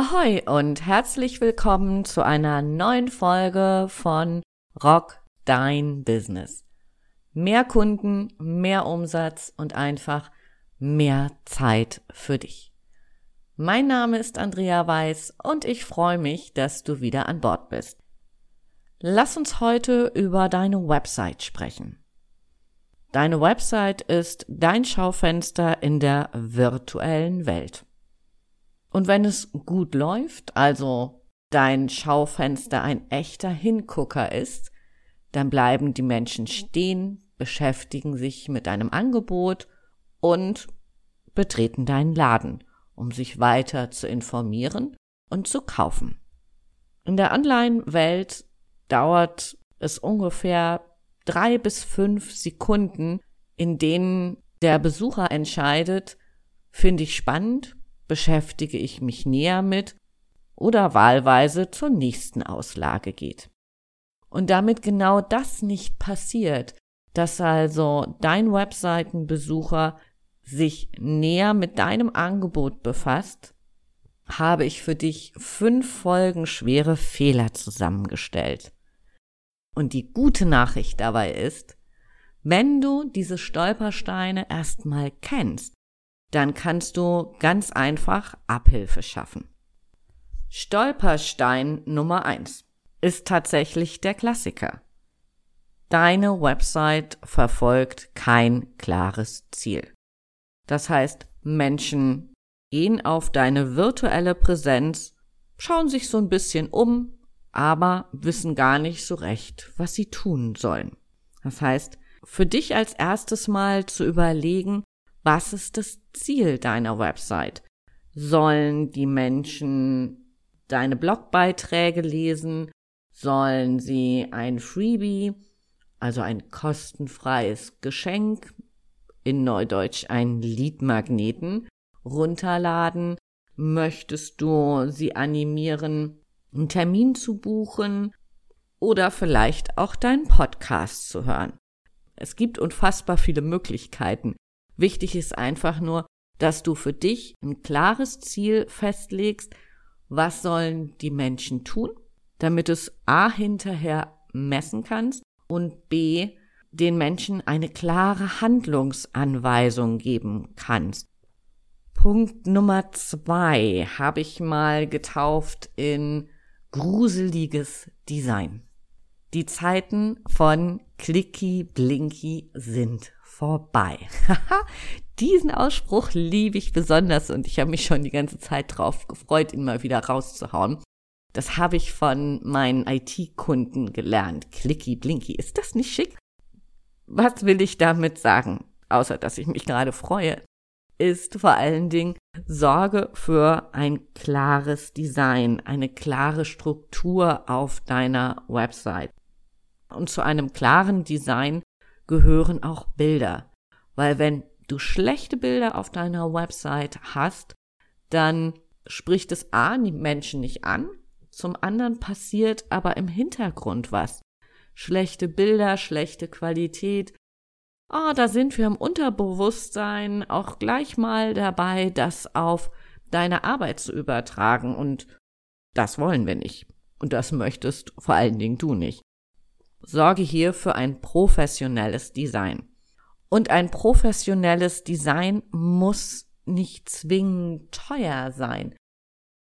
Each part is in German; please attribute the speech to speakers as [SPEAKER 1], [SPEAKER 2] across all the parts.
[SPEAKER 1] Ahoi und herzlich willkommen zu einer neuen Folge von Rock Dein Business. Mehr Kunden, mehr Umsatz und einfach mehr Zeit für dich. Mein Name ist Andrea Weiß und ich freue mich, dass du wieder an Bord bist. Lass uns heute über deine Website sprechen. Deine Website ist dein Schaufenster in der virtuellen Welt. Und wenn es gut läuft, also dein Schaufenster ein echter Hingucker ist, dann bleiben die Menschen stehen, beschäftigen sich mit deinem Angebot und betreten deinen Laden, um sich weiter zu informieren und zu kaufen. In der Online-Welt dauert es ungefähr drei bis fünf Sekunden, in denen der Besucher entscheidet, finde ich spannend, beschäftige ich mich näher mit oder wahlweise zur nächsten Auslage geht. Und damit genau das nicht passiert, dass also dein Webseitenbesucher sich näher mit deinem Angebot befasst, habe ich für dich fünf Folgen schwere Fehler zusammengestellt. Und die gute Nachricht dabei ist, wenn du diese Stolpersteine erstmal kennst, dann kannst du ganz einfach Abhilfe schaffen. Stolperstein Nummer eins ist tatsächlich der Klassiker. Deine Website verfolgt kein klares Ziel. Das heißt, Menschen gehen auf deine virtuelle Präsenz, schauen sich so ein bisschen um, aber wissen gar nicht so recht, was sie tun sollen. Das heißt, für dich als erstes mal zu überlegen, was ist das Ziel deiner Website? Sollen die Menschen deine Blogbeiträge lesen? Sollen sie ein Freebie, also ein kostenfreies Geschenk, in Neudeutsch einen Leadmagneten, runterladen? Möchtest du sie animieren, einen Termin zu buchen oder vielleicht auch deinen Podcast zu hören? Es gibt unfassbar viele Möglichkeiten. Wichtig ist einfach nur, dass du für dich ein klares Ziel festlegst, was sollen die Menschen tun, damit es A hinterher messen kannst und B den Menschen eine klare Handlungsanweisung geben kannst. Punkt Nummer zwei habe ich mal getauft in gruseliges Design. Die Zeiten von Clicky Blinky sind vorbei. Diesen Ausspruch liebe ich besonders und ich habe mich schon die ganze Zeit drauf gefreut, ihn mal wieder rauszuhauen. Das habe ich von meinen IT-Kunden gelernt. Clicky Blinky. Ist das nicht schick? Was will ich damit sagen? Außer, dass ich mich gerade freue, ist vor allen Dingen Sorge für ein klares Design, eine klare Struktur auf deiner Website. Und zu einem klaren Design gehören auch Bilder. Weil wenn du schlechte Bilder auf deiner Website hast, dann spricht es A, die Menschen nicht an, zum anderen passiert aber im Hintergrund was. Schlechte Bilder, schlechte Qualität. Ah, oh, da sind wir im Unterbewusstsein auch gleich mal dabei, das auf deine Arbeit zu übertragen und das wollen wir nicht. Und das möchtest vor allen Dingen du nicht. Sorge hier für ein professionelles Design. Und ein professionelles Design muss nicht zwingend teuer sein.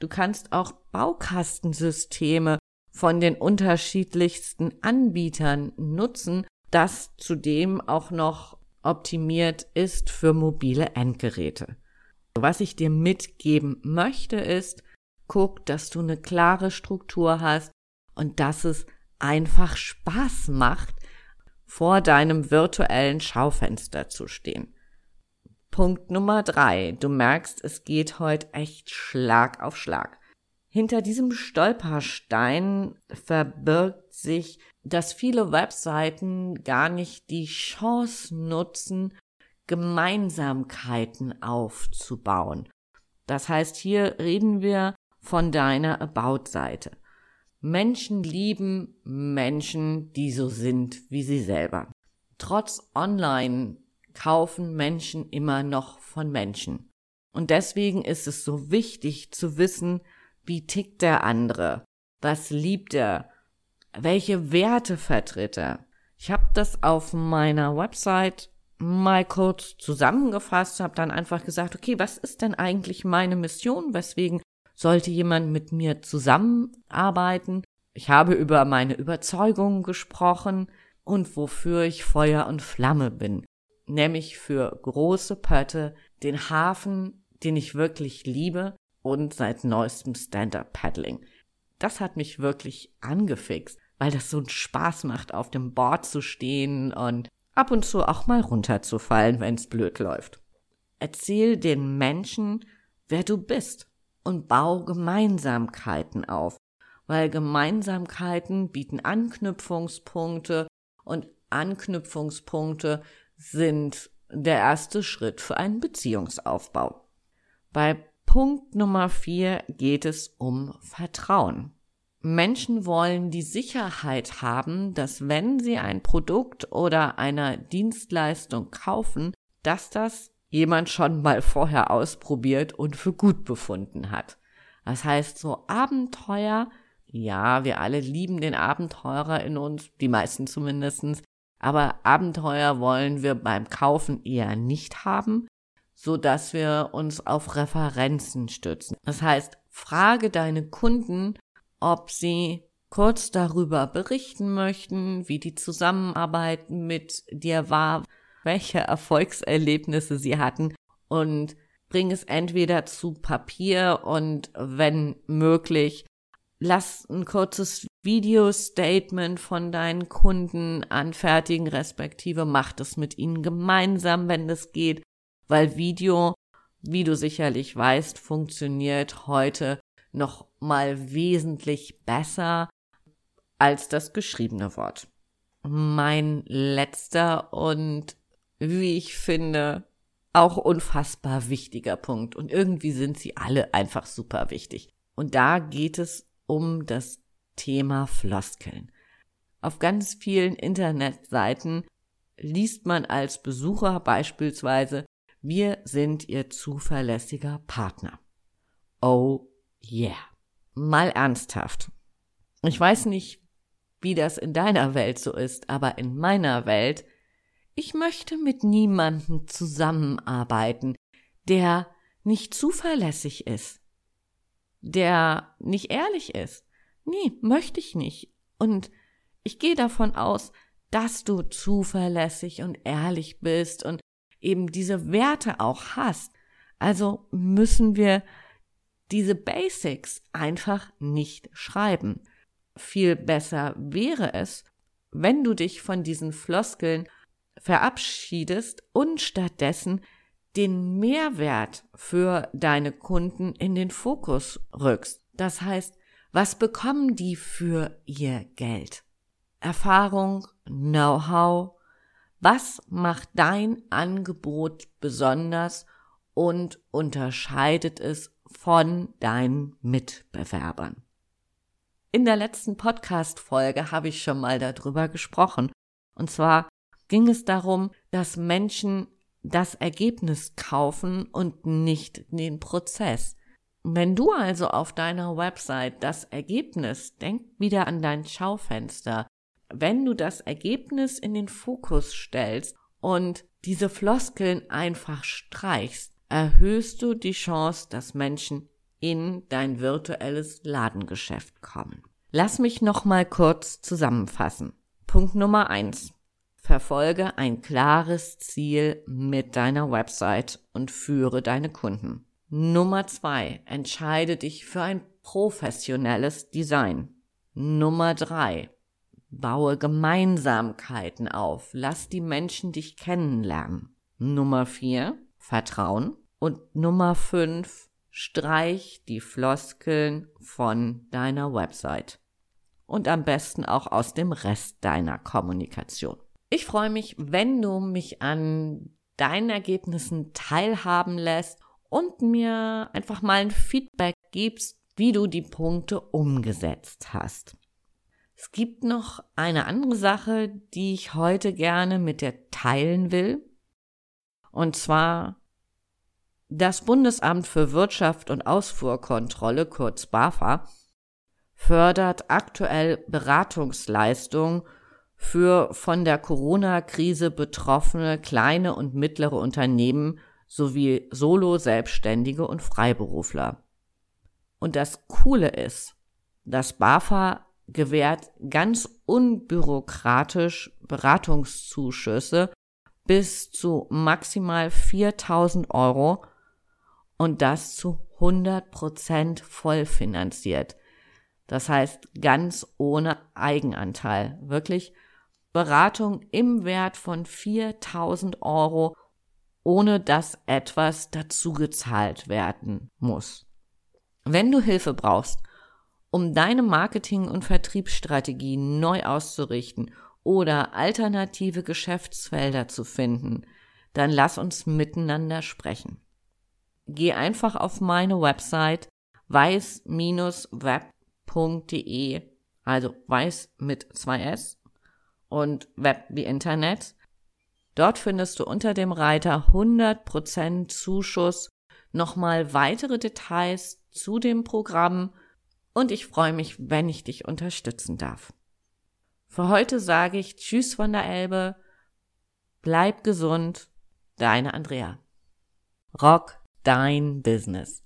[SPEAKER 1] Du kannst auch Baukastensysteme von den unterschiedlichsten Anbietern nutzen, das zudem auch noch optimiert ist für mobile Endgeräte. Was ich dir mitgeben möchte ist, guck, dass du eine klare Struktur hast und dass es einfach Spaß macht, vor deinem virtuellen Schaufenster zu stehen. Punkt Nummer drei. Du merkst, es geht heute echt Schlag auf Schlag. Hinter diesem Stolperstein verbirgt sich, dass viele Webseiten gar nicht die Chance nutzen, Gemeinsamkeiten aufzubauen. Das heißt, hier reden wir von deiner About-Seite. Menschen lieben Menschen, die so sind wie sie selber. Trotz Online kaufen Menschen immer noch von Menschen. Und deswegen ist es so wichtig zu wissen, Wie tickt der andere? Was liebt er? Welche Werte vertritt er? Ich habe das auf meiner Website mal kurz zusammengefasst, habe dann einfach gesagt, okay, was ist denn eigentlich meine Mission? Weswegen sollte jemand mit mir zusammenarbeiten? Ich habe über meine Überzeugungen gesprochen und wofür ich Feuer und Flamme bin, nämlich für große Pötte, den Hafen, den ich wirklich liebe und seit neuestem Stand-up Paddling. Das hat mich wirklich angefixt, weil das so einen Spaß macht, auf dem Board zu stehen und ab und zu auch mal runterzufallen, wenn's blöd läuft. Erzähl den Menschen, wer du bist und bau Gemeinsamkeiten auf, weil Gemeinsamkeiten bieten Anknüpfungspunkte und Anknüpfungspunkte sind der erste Schritt für einen Beziehungsaufbau. Bei Punkt Nummer vier geht es um Vertrauen. Menschen wollen die Sicherheit haben, dass wenn sie ein Produkt oder eine Dienstleistung kaufen, dass das jemand schon mal vorher ausprobiert und für gut befunden hat. Das heißt, so Abenteuer, ja, wir alle lieben den Abenteurer in uns, die meisten zumindestens, aber Abenteuer wollen wir beim Kaufen eher nicht haben, so dass wir uns auf Referenzen stützen. Das heißt, frage deine Kunden, ob sie kurz darüber berichten möchten, wie die Zusammenarbeit mit dir war, welche Erfolgserlebnisse sie hatten und bring es entweder zu Papier und wenn möglich, lass ein kurzes Video-Statement von deinen Kunden anfertigen, respektive mach das mit ihnen gemeinsam, wenn das geht, weil Video, wie du sicherlich weißt, funktioniert heute noch mal wesentlich besser als das geschriebene Wort. Mein letzter und wie ich finde, auch unfassbar wichtiger Punkt. Und irgendwie sind sie alle einfach super wichtig. Und da geht es um das Thema Floskeln. Auf ganz vielen Internetseiten liest man als Besucher beispielsweise, wir sind Ihr zuverlässiger Partner. Oh yeah. Mal ernsthaft. Ich weiß nicht, wie das in deiner Welt so ist, aber in meiner Welt ich möchte mit niemandem zusammenarbeiten, der nicht zuverlässig ist, der nicht ehrlich ist. Nee, möchte ich nicht. Und ich gehe davon aus, dass du zuverlässig und ehrlich bist und eben diese Werte auch hast. Also müssen wir diese Basics einfach nicht schreiben. Viel besser wäre es, wenn du dich von diesen Floskeln verabschiedest und stattdessen den Mehrwert für deine Kunden in den Fokus rückst. Das heißt, was bekommen die für ihr Geld? Erfahrung, Know-how. Was macht dein Angebot besonders und unterscheidet es von deinen Mitbewerbern? In der letzten Podcast-Folge habe ich schon mal darüber gesprochen. Und zwar ging es darum, dass Menschen das Ergebnis kaufen und nicht den Prozess. Wenn du also auf deiner Website das Ergebnis, denk wieder an dein Schaufenster, wenn du das Ergebnis in den Fokus stellst und diese Floskeln einfach streichst, erhöhst du die Chance, dass Menschen in dein virtuelles Ladengeschäft kommen. Lass mich noch mal kurz zusammenfassen. Punkt Nummer eins. Verfolge ein klares Ziel mit deiner Website und führe deine Kunden. Nummer zwei, entscheide dich für ein professionelles Design. Nummer drei, baue Gemeinsamkeiten auf. Lass die Menschen dich kennenlernen. Nummer vier, Vertrauen. Und Nummer fünf, streich die Floskeln von deiner Website. Und am besten auch aus dem Rest deiner Kommunikation. Ich freue mich, wenn du mich an deinen Ergebnissen teilhaben lässt und mir einfach mal ein Feedback gibst, wie du die Punkte umgesetzt hast. Es gibt noch eine andere Sache, die ich heute gerne mit dir teilen will. Und zwar Das Bundesamt für Wirtschaft und Ausfuhrkontrolle, kurz BAFA, fördert aktuell Beratungsleistungen für von der Corona-Krise betroffene kleine und mittlere Unternehmen sowie Solo-Selbstständige und Freiberufler. Und das Coole ist, dass BAFA gewährt ganz unbürokratisch Beratungszuschüsse bis zu maximal 4000 Euro und das zu 100 Prozent vollfinanziert. Das heißt ganz ohne Eigenanteil. Wirklich Beratung im Wert von 4000 Euro, ohne dass etwas dazugezahlt werden muss. Wenn du Hilfe brauchst, um deine Marketing- und Vertriebsstrategie neu auszurichten oder alternative Geschäftsfelder zu finden, dann lass uns miteinander sprechen. Geh einfach auf meine Website weiß-web.de, also weiß mit zwei S und Web wie Internet. Dort findest du unter dem Reiter 100% Zuschuss nochmal weitere Details zu dem Programm und ich freue mich, wenn ich dich unterstützen darf. Für heute sage ich Tschüss von der Elbe, bleib gesund, deine Andrea. Rock dein Business.